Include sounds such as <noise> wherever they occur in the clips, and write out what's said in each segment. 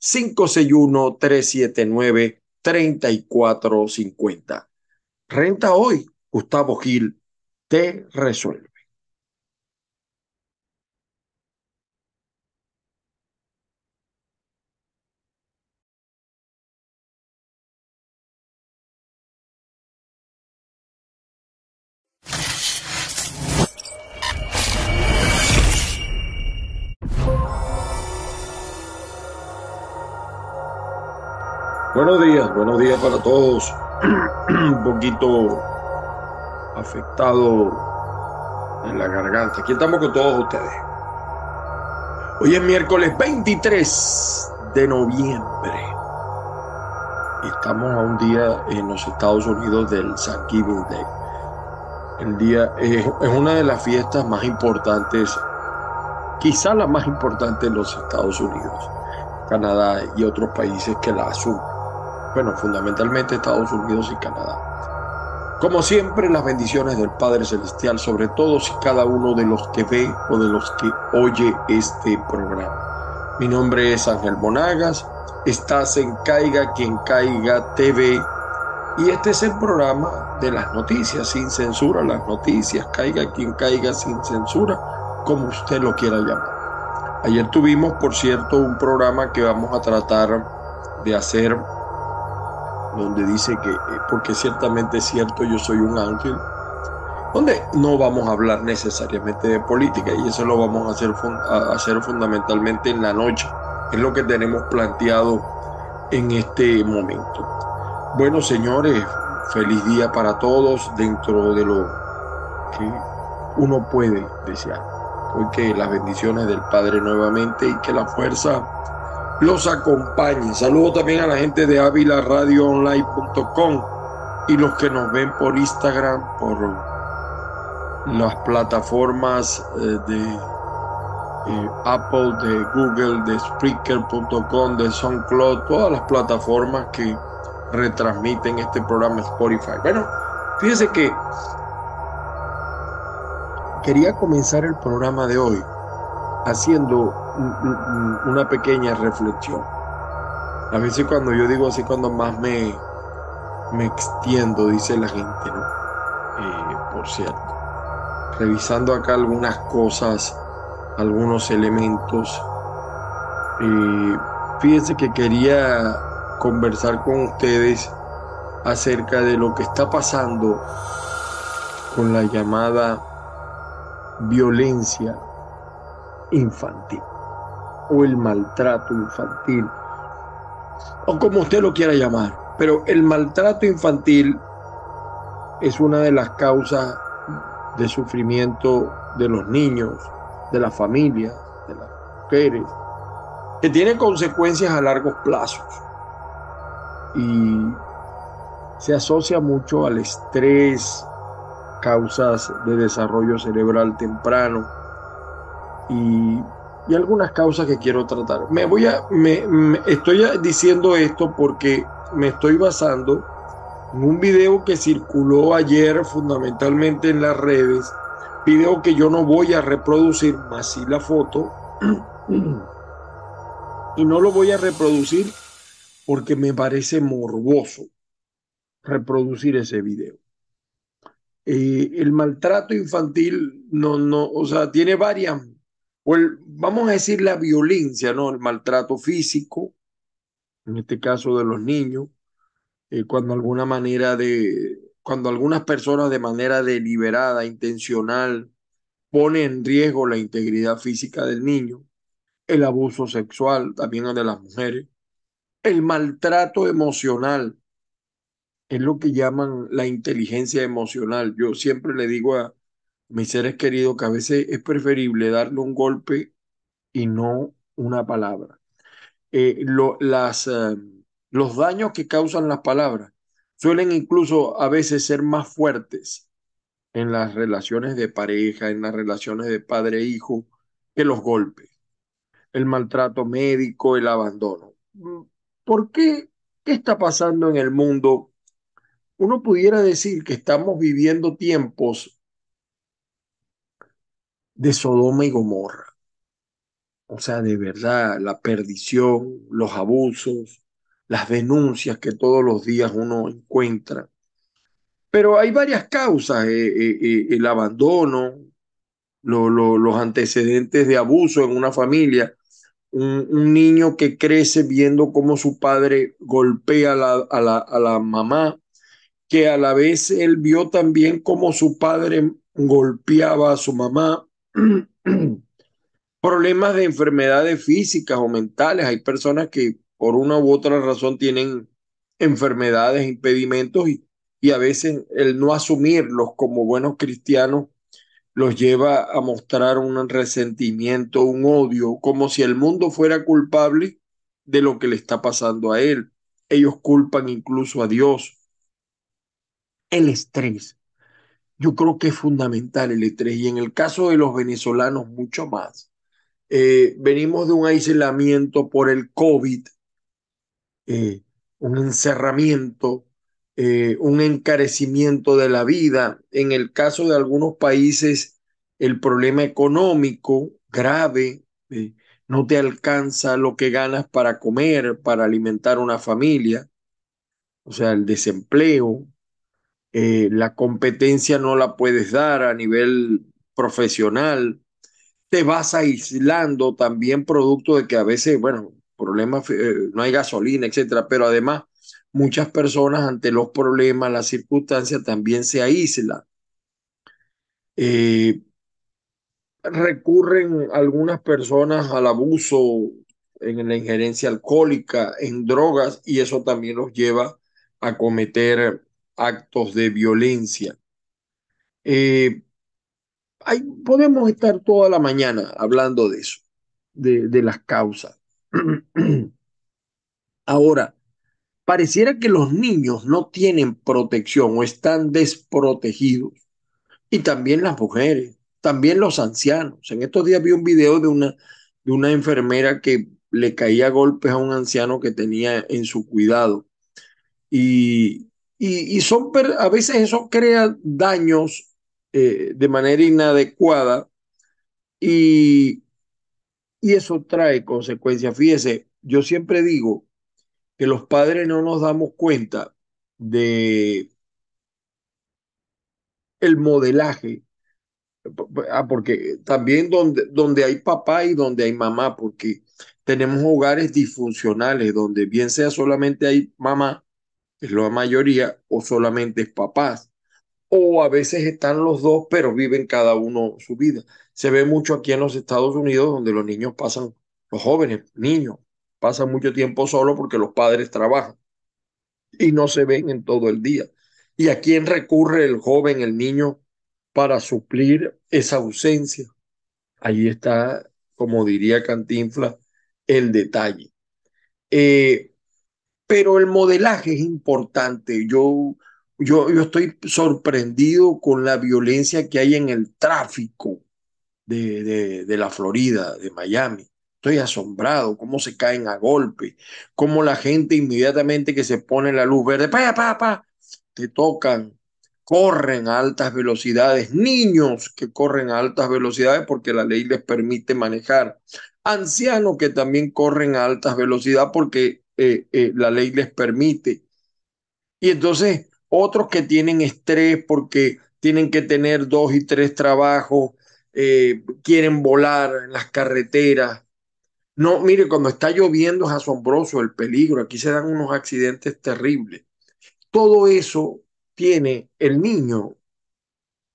561-379-3450. Renta hoy, Gustavo Gil te resuelve. Buenos días, buenos días para todos. Un poquito afectado en la garganta. Aquí estamos con todos ustedes. Hoy es miércoles 23 de noviembre. Estamos a un día en los Estados Unidos del Thanksgiving Day. El día es, es una de las fiestas más importantes, quizá la más importante en los Estados Unidos, Canadá y otros países que la asumen bueno, fundamentalmente Estados Unidos y Canadá. Como siempre, las bendiciones del Padre Celestial sobre todos y cada uno de los que ve o de los que oye este programa. Mi nombre es Ángel Monagas, estás en Caiga quien Caiga TV y este es el programa de las noticias sin censura, las noticias, caiga quien caiga sin censura, como usted lo quiera llamar. Ayer tuvimos, por cierto, un programa que vamos a tratar de hacer donde dice que, eh, porque ciertamente es cierto, yo soy un ángel, donde no vamos a hablar necesariamente de política y eso lo vamos a hacer, a hacer fundamentalmente en la noche. Es lo que tenemos planteado en este momento. Bueno, señores, feliz día para todos dentro de lo que uno puede desear. Porque las bendiciones del Padre nuevamente y que la fuerza los acompañe. Saludo también a la gente de avilaradioonline.com y los que nos ven por Instagram, por las plataformas eh, de eh, Apple, de Google, de Spreaker.com, de SoundCloud, todas las plataformas que retransmiten este programa Spotify. Bueno, fíjese que quería comenzar el programa de hoy haciendo una pequeña reflexión. A veces cuando yo digo así, cuando más me, me extiendo, dice la gente, ¿no? Eh, por cierto. Revisando acá algunas cosas, algunos elementos. Eh, fíjense que quería conversar con ustedes acerca de lo que está pasando con la llamada violencia infantil o el maltrato infantil o como usted lo quiera llamar. Pero el maltrato infantil es una de las causas de sufrimiento de los niños, de las familias, de las mujeres, que tiene consecuencias a largos plazos y se asocia mucho al estrés, causas de desarrollo cerebral temprano, y, algunas causas que quiero tratar. Me voy a, me, estoy diciendo esto porque me estoy basando en un video que circuló ayer fundamentalmente en las redes, video que yo no voy a reproducir, más si la foto, <clears throat> y no lo voy a reproducir porque me parece morboso reproducir ese video. Eh, el maltrato infantil no, no, o sea, tiene varias o vamos a decir la violencia, ¿no? El maltrato físico, en este caso de los niños, eh, cuando alguna manera de, cuando algunas personas de manera deliberada, intencional, ponen en riesgo la integridad física del niño, el abuso sexual también de las mujeres, el maltrato emocional, es lo que llaman la inteligencia emocional. Yo siempre le digo a, mis seres queridos, que a veces es preferible darle un golpe y no una palabra. Eh, eh, Los daños que causan las palabras suelen incluso a veces ser más fuertes en las relaciones de pareja, en las relaciones de padre-hijo, e que los golpes, el maltrato médico, el abandono. ¿Por qué? ¿Qué está pasando en el mundo? Uno pudiera decir que estamos viviendo tiempos de Sodoma y Gomorra. O sea, de verdad, la perdición, los abusos, las denuncias que todos los días uno encuentra. Pero hay varias causas, eh, eh, eh, el abandono, los antecedentes de abuso en una familia, un, niño que crece viendo cómo su padre golpea la, a, la, a la mamá, que a la vez él vio también cómo su padre golpeaba a su mamá. <clears throat> Problemas de enfermedades físicas o mentales. Hay personas que por una u otra razón tienen enfermedades, impedimentos y, y a veces el no asumirlos como buenos cristianos los lleva a mostrar un resentimiento, un odio, como si el mundo fuera culpable de lo que le está pasando a él. Ellos culpan incluso a Dios. El estrés. Yo creo que es fundamental el estrés y en el caso de los venezolanos mucho más. Eh, venimos de un aislamiento por el COVID, eh, un encerramiento, eh, un encarecimiento de la vida. En el caso de algunos países, el problema económico grave, no te alcanza lo que ganas para comer, para alimentar una familia, o sea, el desempleo, eh, la competencia no la puedes dar a nivel profesional, te vas aislando también producto de que a veces, bueno, problemas, no hay gasolina, etcétera, pero además muchas personas ante los problemas, las circunstancias, también se aíslan. Eh, recurren algunas personas al abuso en la injerencia alcohólica, en drogas, y eso también los lleva a cometer actos de violencia. Eh, podemos estar toda la mañana hablando de eso, de, de las causas. <clears throat> Ahora, pareciera que los niños no tienen protección o están desprotegidos. Y también las mujeres, también los ancianos. En estos días vi un video de una, de una enfermera que le caía golpes a un anciano que tenía en su cuidado. Y, y, son, a veces eso crea daños eh, de manera inadecuada y, y eso trae consecuencias. Fíjese, yo siempre digo, que los padres no nos damos cuenta de el modelaje, ah, porque también donde, donde hay papá y donde hay mamá, porque tenemos hogares disfuncionales donde bien sea solamente hay mamá, es la mayoría, o solamente es papás, o a veces están los dos, pero viven cada uno su vida. Se ve mucho aquí en los Estados Unidos donde los niños pasan, los jóvenes, niños, pasa mucho tiempo solo porque los padres trabajan y no se ven en todo el día. ¿Y a quién recurre el joven, el niño, para suplir esa ausencia? Ahí está, como diría Cantinfla, el detalle. Eh, pero el modelaje es importante. Yo, yo, yo estoy sorprendido con la violencia que hay en el tráfico de, de, de la Florida, de Miami. Estoy asombrado, cómo se caen a golpe, cómo la gente inmediatamente que se pone la luz verde, pa, pa, pa, te tocan, corren a altas velocidades, niños que corren a altas velocidades porque la ley les permite manejar, ancianos que también corren a altas velocidades porque eh, eh, la ley les permite. Y entonces otros que tienen estrés porque tienen que tener dos y tres trabajos, eh, quieren volar en las carreteras, no, mire, cuando está lloviendo es asombroso el peligro. Aquí se dan unos accidentes terribles. Todo eso tiene el niño.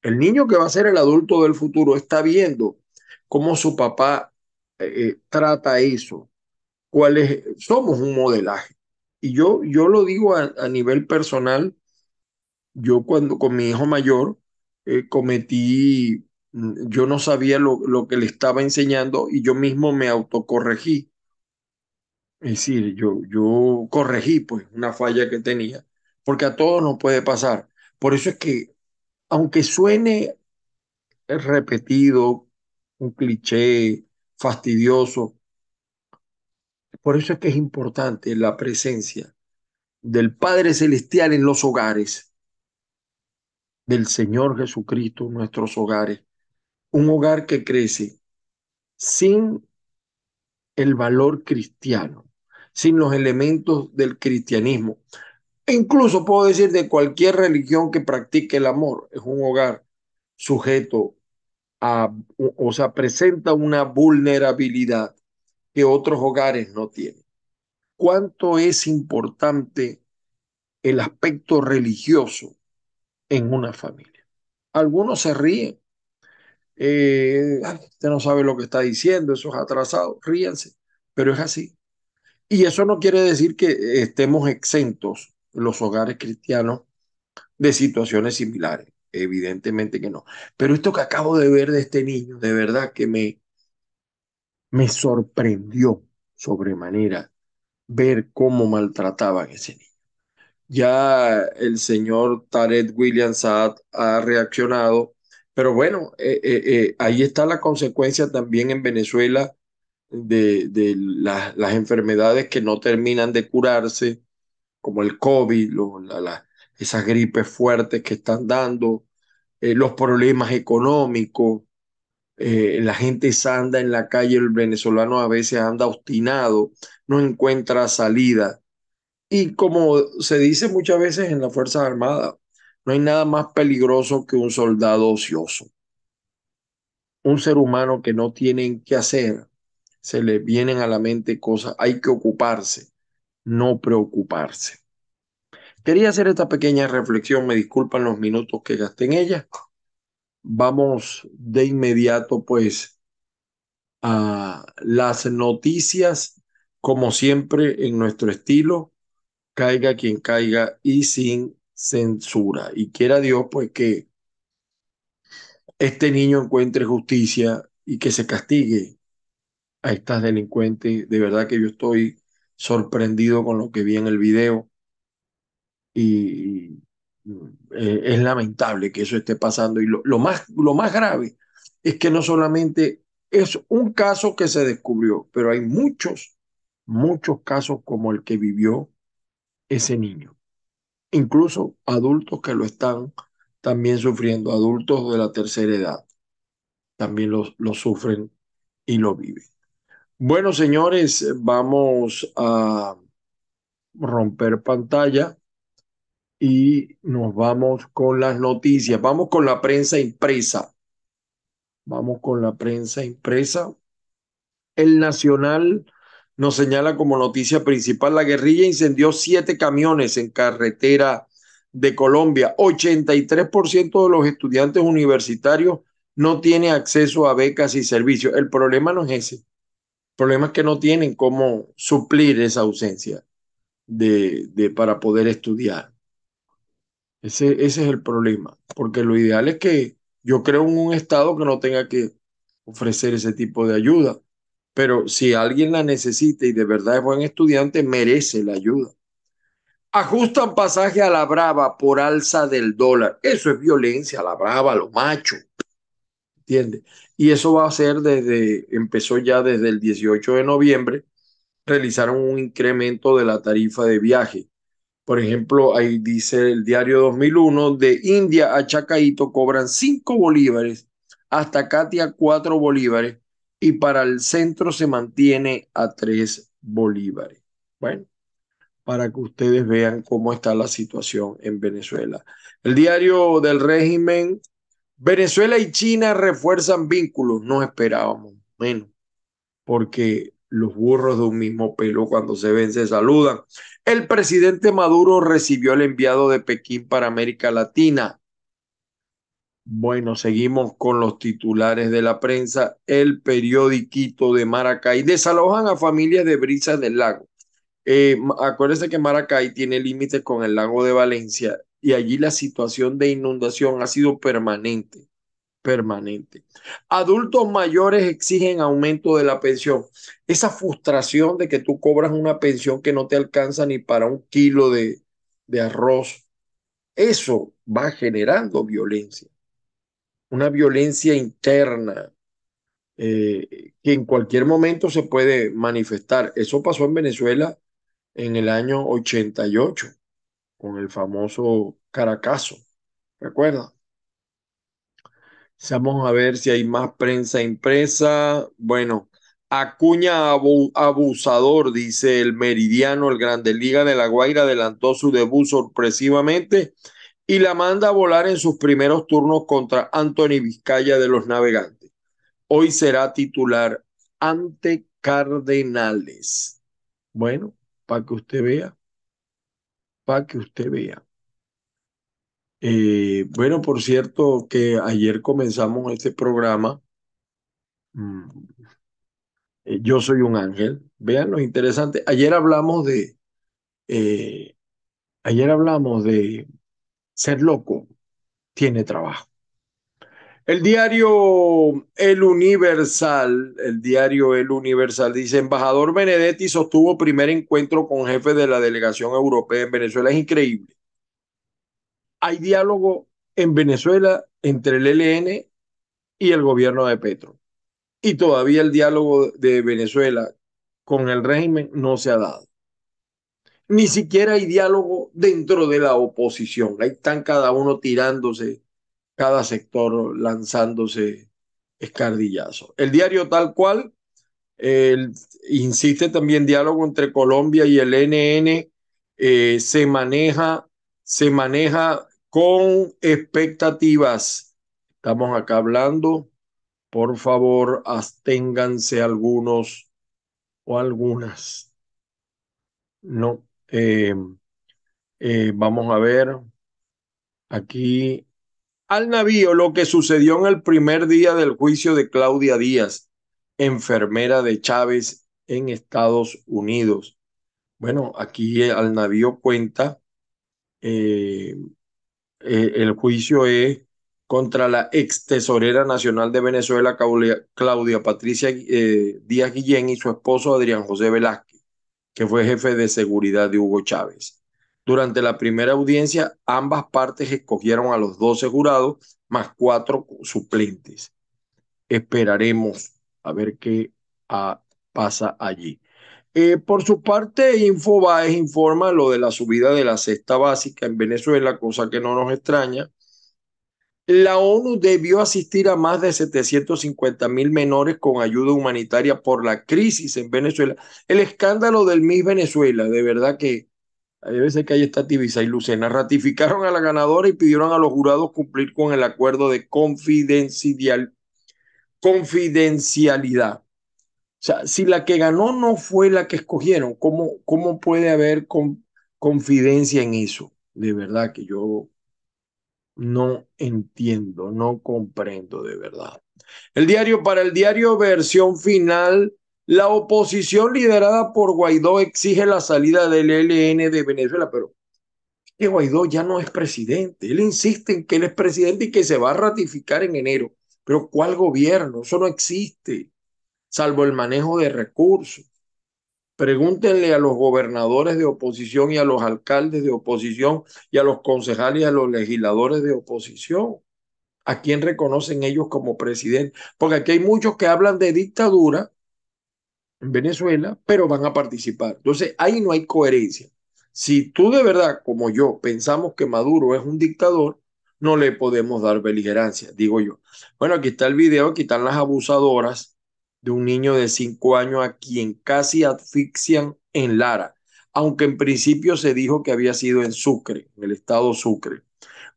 El niño que va a ser el adulto del futuro está viendo cómo su papá trata eso. ¿Cuál es? Somos un modelaje. Y yo, yo lo digo a, nivel personal. Yo cuando con mi hijo mayor eh, cometí Mm, yo no sabía lo, lo, que le estaba enseñando y yo mismo me autocorregí. Es decir, yo, yo corregí pues una falla que tenía, porque a todos nos puede pasar. Por eso es que, aunque suene repetido, un cliché fastidioso, por eso es que es importante la presencia del Padre Celestial en los hogares, del Señor Jesucristo en nuestros hogares. Un hogar que crece sin el valor cristiano, sin los elementos del cristianismo. E incluso puedo decir de cualquier religión que practique el amor, es un hogar sujeto a, o sea, presenta una vulnerabilidad que otros hogares no tienen. ¿Cuánto es importante el aspecto religioso en una familia? Algunos se ríen. Eh, usted no sabe lo que está diciendo, eso es atrasado, ríense, pero es así. Y eso no quiere decir que estemos exentos los hogares cristianos de situaciones similares. Evidentemente que no. Pero esto que acabo de ver de este niño, de verdad que me, me sorprendió sobremanera ver cómo maltrataban a ese niño. Ya el señor Tarek William Saad ha reaccionado, pero bueno, eh, eh, eh, ahí está la consecuencia también en Venezuela de, las enfermedades que no terminan de curarse, como el COVID, la, esas gripes fuertes que están dando, los problemas económicos, eh, la gente anda en la calle, el venezolano a veces anda obstinado, no encuentra salida. Y como se dice muchas veces en las Fuerzas Armadas, no hay nada más peligroso que un soldado ocioso. Un ser humano que no tiene que hacer, se le vienen a la mente cosas, hay que ocuparse, no preocuparse. Quería hacer esta pequeña reflexión, me disculpan los minutos que gasté en ella vamos de inmediato pues a las noticias, como siempre en nuestro estilo, caiga quien caiga y sin censura. Y quiera Dios pues que este niño encuentre justicia y que se castigue a estas delincuentes. De verdad que yo estoy sorprendido con lo que vi en el video y, eh, es lamentable que eso esté pasando y lo, lo, más, lo más grave es que no solamente es un caso que se descubrió, pero hay muchos, muchos casos como el que vivió ese niño. Incluso adultos que lo están también sufriendo, adultos de la tercera edad, también lo, lo sufren y lo viven. Bueno, señores, vamos a romper pantalla y nos vamos con las noticias. Vamos con la prensa impresa. Vamos con la prensa impresa. El Nacional nos señala como noticia principal, la guerrilla incendió siete camiones en carretera de Colombia. 83% de los estudiantes universitarios no tienen acceso a becas y servicios. El problema no es ese. El problema es que no tienen cómo suplir esa ausencia de para poder estudiar. Ese, ese es el problema, porque lo ideal es que yo creo en un Estado que no tenga que ofrecer ese tipo de ayuda, pero si alguien la necesita y de verdad es buen estudiante, merece la ayuda. Ajustan pasaje a la brava por alza del dólar. Eso es violencia, la brava, lo macho. ¿Entiendes? Y eso va a ser desde, empezó ya desde el 18 de noviembre, realizaron un incremento de la tarifa de viaje por ejemplo, ahí dice el diario 2001, de India a Chacaito cobran 5 bolívares, hasta Katia 4 bolívares y para el centro se mantiene a 3 bolívares. Bueno, para que ustedes vean cómo está la situación en Venezuela. El diario del régimen, Venezuela y China refuerzan vínculos, no esperábamos menos, porque los burros de un mismo pelo cuando se ven se saludan. El presidente Maduro recibió el enviado de Pekín para América Latina. Bueno, seguimos con los titulares de la prensa. El periodiquito de Maracay desalojan a familias de Brisas del Lago. Eh, acuérdense que Maracay tiene límites con el lago de Valencia y allí la situación de inundación ha sido permanente. Permanente. Adultos mayores exigen aumento de la pensión. Esa frustración de que tú cobras una pensión que no te alcanza ni para un kilo de, de arroz, eso va generando violencia. Una violencia interna eh, que en cualquier momento se puede manifestar. Eso pasó en Venezuela en el año 88 con el famoso Caracazo. ¿Recuerda? Vamos a ver si hay más prensa impresa. Bueno, Acuña abusador, dice el Meridiano, el Grande Liga de La Guaira adelantó su debut sorpresivamente y la manda a volar en sus primeros turnos contra Anthony Vizcaya de los Navegantes. Hoy será titular ante Cardenales. Bueno, para que usted vea, para que usted vea. Eh, bueno, por cierto, que ayer comenzamos este programa. Mm, eh, yo soy un ángel. Vean lo interesante. Ayer hablamos de, eh, ayer hablamos de ser loco tiene trabajo. El diario El Universal, el diario El Universal dice, embajador Benedetti sostuvo primer encuentro con jefe de la delegación europea en Venezuela. Es increíble. Hay diálogo en Venezuela entre el ELN y el gobierno de Petro. Y todavía el diálogo de Venezuela con el régimen no se ha dado. Ni siquiera hay diálogo dentro de la oposición. Ahí están cada uno tirándose cada sector lanzándose escardillazos. El diario tal cual insiste también diálogo entre Colombia y el NN eh, se maneja se maneja con expectativas. Estamos acá hablando. Por favor, absténganse algunos o algunas. No. Eh, eh, vamos a ver. Aquí al navío lo que sucedió en el primer día del juicio de Claudia Díaz, enfermera de Chávez en Estados Unidos. Bueno, aquí al navío cuenta, eh, eh, el juicio es contra la ex tesorera nacional de Venezuela, Claudia Patricia eh, Díaz Guillén, y su esposo Adrián José Velázquez, que fue jefe de seguridad de Hugo Chávez. Durante la primera audiencia, ambas partes escogieron a los 12 jurados más cuatro suplentes. Esperaremos a ver qué ah, pasa allí. Eh, por su parte, Infobaes informa lo de la subida de la cesta básica en Venezuela, cosa que no nos extraña. La ONU debió asistir a más de 750 mil menores con ayuda humanitaria por la crisis en Venezuela. El escándalo del Miss Venezuela, de verdad que hay veces que hay esta Tibisa y Lucena, ratificaron a la ganadora y pidieron a los jurados cumplir con el acuerdo de confidencial, confidencialidad. Sea, si la que ganó no fue la que escogieron, ¿cómo, cómo puede haber confidencia en eso? De verdad que yo no entiendo, no comprendo de verdad. El diario para el diario versión final la oposición liderada por Guaidó exige la salida del ELN de Venezuela, pero que Guaidó ya no es presidente. Él insiste en que él es presidente y que se va a ratificar en enero. Pero ¿cuál gobierno? Eso no existe, salvo el manejo de recursos. Pregúntenle a los gobernadores de oposición y a los alcaldes de oposición y a los concejales y a los legisladores de oposición. ¿A quién reconocen ellos como presidente? Porque aquí hay muchos que hablan de dictadura en Venezuela, pero van a participar. Entonces, ahí no hay coherencia. Si tú de verdad, como yo, pensamos que Maduro es un dictador, no le podemos dar beligerancia, digo yo. Bueno, aquí está el video, aquí están las abusadoras de un niño de cinco años a quien casi asfixian en Lara, aunque en principio se dijo que había sido en Sucre, en el estado Sucre.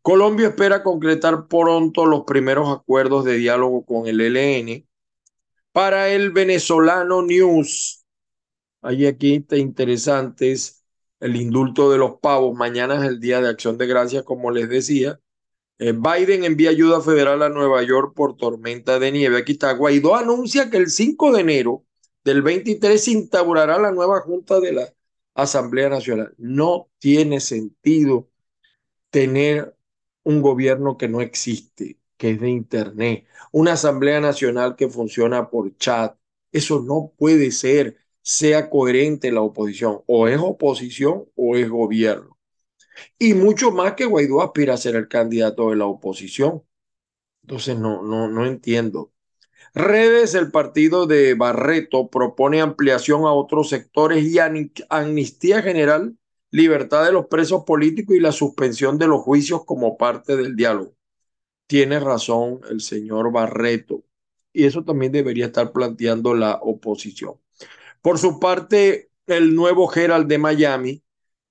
Colombia espera concretar pronto los primeros acuerdos de diálogo con el ELN para el venezolano News. Hay aquí interesantes el indulto de los pavos. Mañana es el Día de Acción de Gracias, como les decía. Eh, Biden envía ayuda federal a Nueva York por tormenta de nieve. Aquí está. Guaidó anuncia que el 5 de enero del 23 se instaurará la nueva Junta de la Asamblea Nacional. No tiene sentido tener un gobierno que no existe. que es de Internet, una Asamblea Nacional que funciona por chat. Eso no puede ser, sea coherente la oposición. O es oposición o es gobierno. Y mucho más que Guaidó aspira a ser el candidato de la oposición. Entonces no, no, no entiendo. Redes, el partido de Barreto propone ampliación a otros sectores y amnistía general, libertad de los presos políticos y la suspensión de los juicios como parte del diálogo. Tiene razón el señor Barreto y eso también debería estar planteando la oposición. Por su parte, el nuevo Gerald de Miami,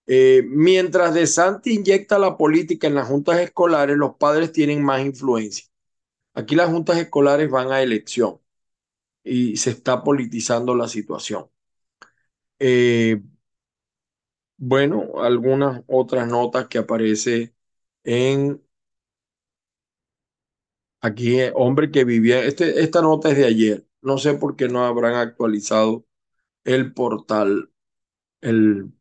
eh, mientras De Santi inyecta la política en las juntas escolares, los padres tienen más influencia. Aquí las juntas escolares van a elección y se está politizando la situación. Eh, bueno, algunas otras notas que aparece en aquí, eh, hombre que vivía, este, esta nota es de ayer, no sé por qué no habrán actualizado el portal, el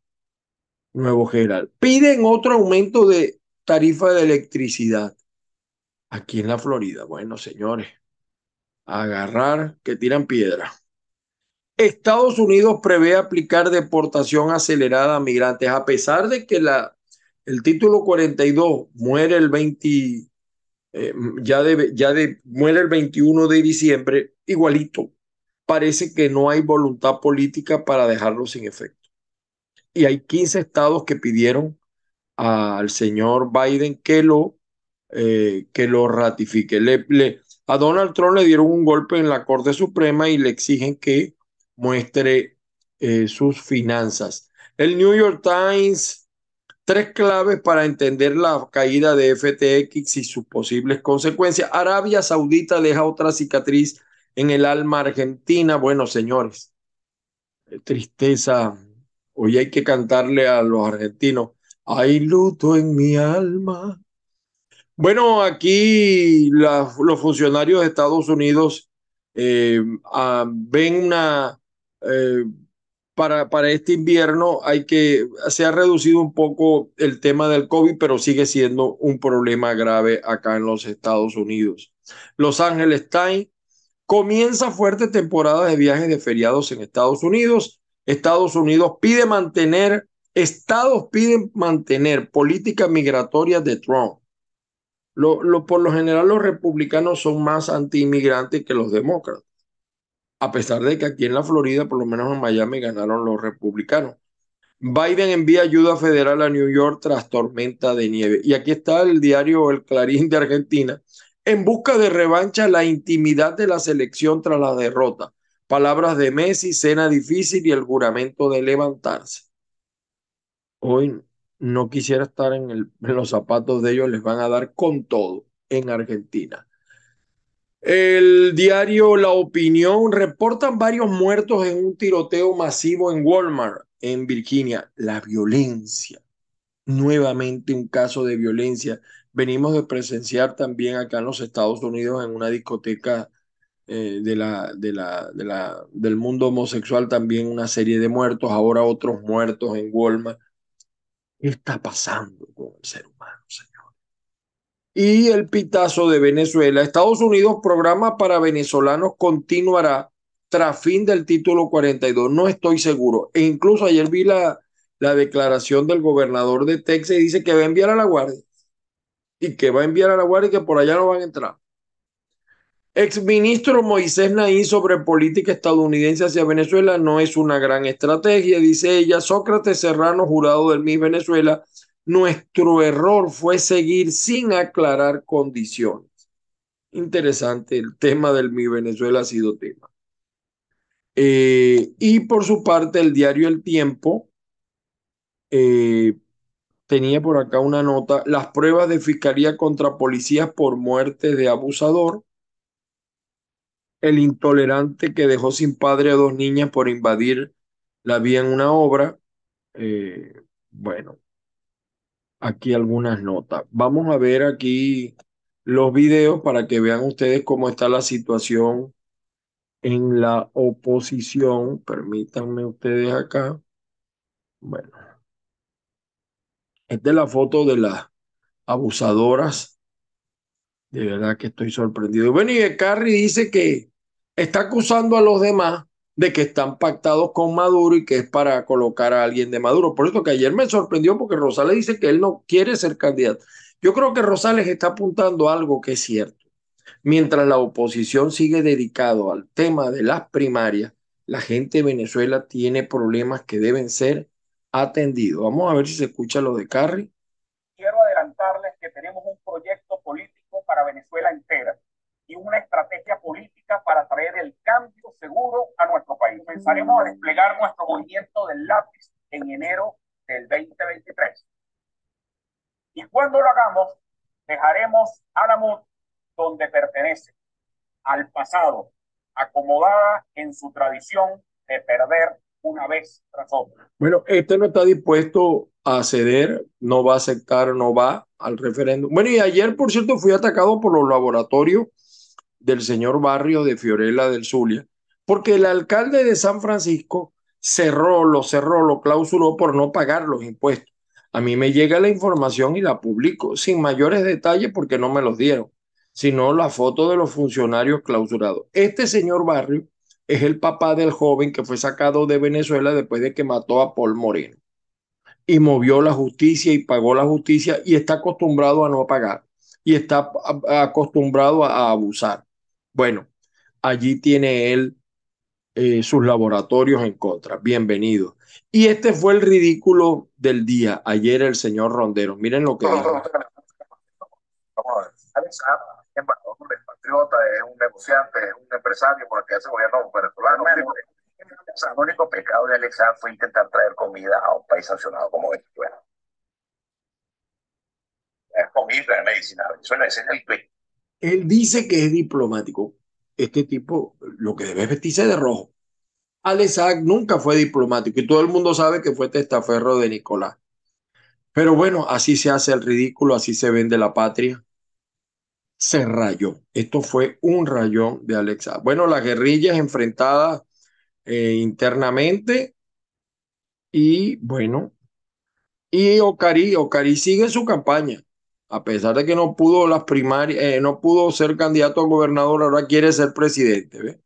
nuevo general. Piden otro aumento de tarifa de electricidad aquí en la Florida. Bueno, señores, agarrar que tiran piedra. Estados Unidos prevé aplicar deportación acelerada a migrantes, a pesar de que la, el título 42 muere el 20, eh, ya, ya de, muere el 21 de diciembre, igualito. Parece que no hay voluntad política para dejarlo sin efecto. Y hay 15 estados que pidieron al señor Biden que lo eh, que lo ratifique. Le, a Donald Trump le dieron un golpe en la Corte Suprema y le exigen que muestre eh, sus finanzas. El New York Times, tres claves para entender la caída de FTX y sus posibles consecuencias. Arabia Saudita deja otra cicatriz en el alma argentina. Bueno, señores, tristeza. Hoy hay que cantarle a los argentinos. Hay luto en mi alma bueno, aquí los funcionarios de Estados Unidos eh, ah, ven una, eh, para, para este invierno hay que, se ha reducido un poco el tema del COVID, pero sigue siendo un problema grave acá en los Estados Unidos. Los Ángeles Times comienza fuerte temporada de viajes de feriados en Estados Unidos. Estados Unidos pide mantener, estados piden mantener políticas migratorias de Trump lo, por lo general los republicanos son más anti-inmigrantes que los demócratas, a pesar de que aquí en la Florida, por lo menos en Miami, ganaron los republicanos. Biden envía ayuda federal a New York tras tormenta de nieve. Y aquí está el diario El Clarín de Argentina. En busca de revancha, la intimidad de la selección tras la derrota. Palabras de Messi, cena difícil y el juramento de levantarse. Hoy no quisiera estar en, los zapatos de ellos, les van a dar con todo en Argentina. El diario La Opinión reportan varios muertos en un tiroteo masivo en Walmart, en Virginia. La violencia, nuevamente un caso de violencia. Venimos de presenciar también acá en los Estados Unidos en una discoteca eh, de la, de la, de la, del mundo homosexual también una serie de muertos, ahora otros muertos en Walmart. ¿Qué está pasando con el ser humano, señor? Y el pitazo de Venezuela. Estados Unidos programa para venezolanos continuará tras fin del título 42. No estoy seguro. E incluso ayer vi la, la declaración del gobernador de Texas y dice que va a enviar a la Guardia. Y que va a enviar a la Guardia y que por allá no van a entrar. Exministro Moisés Naín sobre política estadounidense hacia Venezuela no es una gran estrategia, dice ella. Sócrates Serrano, jurado del MIS Venezuela, nuestro error fue seguir sin aclarar condiciones. Interesante, el tema del MIS Venezuela ha sido tema. Eh, y por su parte, el diario El Tiempo eh, tenía por acá una nota, las pruebas de fiscalía contra policías por muerte de abusador el intolerante que dejó sin padre a dos niñas por invadir la vía en una obra. Eh, bueno, aquí algunas notas. Vamos a ver aquí los videos para que vean ustedes cómo está la situación en la oposición. Permítanme ustedes acá. Bueno, esta es la foto de las abusadoras De verdad que estoy sorprendido. Bueno, y Carri dice que está acusando a los demás de que están pactados con Maduro y que es para colocar a alguien de Maduro. Por eso que ayer me sorprendió porque Rosales dice que él no quiere ser candidato. Yo creo que Rosales está apuntando algo que es cierto. Mientras la oposición sigue dedicado al tema de las primarias, la gente de Venezuela tiene problemas que deben ser atendidos. Vamos a ver si se escucha lo de Carri. Quiero adelantarles que tenemos un proyecto político para Venezuela entera y una estrategia política para traer el cambio seguro a nuestro país. Comenzaremos a desplegar nuestro movimiento del lápiz en enero del 2023. Y cuando lo hagamos, dejaremos a la MUD donde pertenece, al pasado, acomodada en su tradición de perder una vez tras otra. Bueno, este no está dispuesto a ceder, no va a aceptar, no va al referéndum. Bueno, y ayer, por cierto, fui atacado por los laboratorios del señor Barrio de Fiorella del Zulia, porque el alcalde de San Francisco cerró, lo cerró, lo clausuró por no pagar los impuestos. A mí me llega la información y la publico sin mayores detalles porque no me los dieron, sino la foto de los funcionarios clausurados. Este señor Barrio es el papá del joven que fue sacado de Venezuela después de que mató a Paul Moreno y movió la justicia y pagó la justicia y está acostumbrado a no pagar y está acostumbrado a abusar. Bueno, allí tiene él eh, sus laboratorios en contra. Bienvenido. Y este fue el ridículo del día. Ayer el señor Rondero. Miren lo que dijo. Vamos a ver. Alex es patriota, es un negociante, es un empresario por el que hace gobierno venezolano. el único pecado de Alex fue intentar traer comida a un país sancionado como Venezuela. Es comida, es medicina. Venezuela es el él dice que es diplomático. Este tipo lo que debe es vestirse de rojo. Alex nunca fue diplomático y todo el mundo sabe que fue testaferro de Nicolás. Pero bueno, así se hace el ridículo, así se vende la patria. Se rayó. Esto fue un rayón de Alex Bueno, las guerrillas enfrentadas eh, internamente y bueno, y Ocari, Ocari sigue su campaña a pesar de que no pudo las primarias, eh, no pudo ser candidato a gobernador, ahora quiere ser presidente. ¿ve?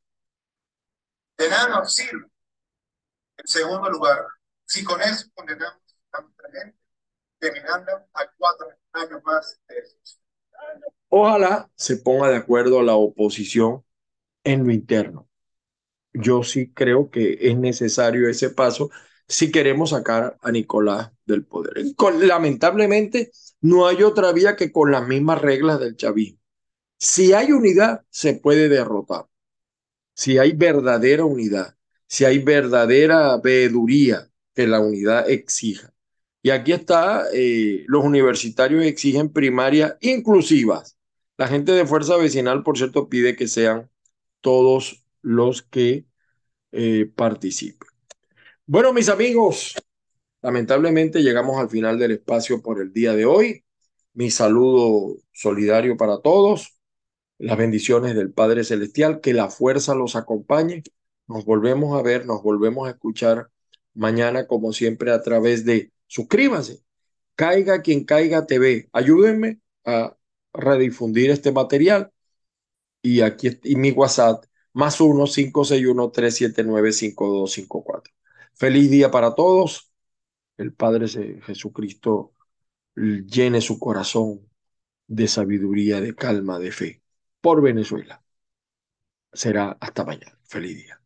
De nada nos sirve. En segundo lugar, si con eso condenamos a nuestra gente, terminando a cuatro años más de Ojalá se ponga de acuerdo la oposición en lo interno. Yo sí creo que es necesario ese paso si queremos sacar a Nicolás del poder. Lamentablemente, no hay otra vía que con las mismas reglas del chavismo. Si hay unidad, se puede derrotar. Si hay verdadera unidad, si hay verdadera veeduría que la unidad exija. Y aquí está, eh, los universitarios exigen primarias inclusivas. La gente de Fuerza Vecinal, por cierto, pide que sean todos los que eh, participen. Bueno, mis amigos, lamentablemente llegamos al final del espacio por el día de hoy. Mi saludo solidario para todos. Las bendiciones del Padre Celestial, que la fuerza los acompañe. Nos volvemos a ver, nos volvemos a escuchar mañana, como siempre, a través de suscríbanse. Caiga quien caiga TV. Ayúdenme a redifundir este material. Y aquí y mi WhatsApp, más 1 561 379 5254. Feliz día para todos. El Padre Jesucristo llene su corazón de sabiduría, de calma, de fe por Venezuela. Será hasta mañana. Feliz día.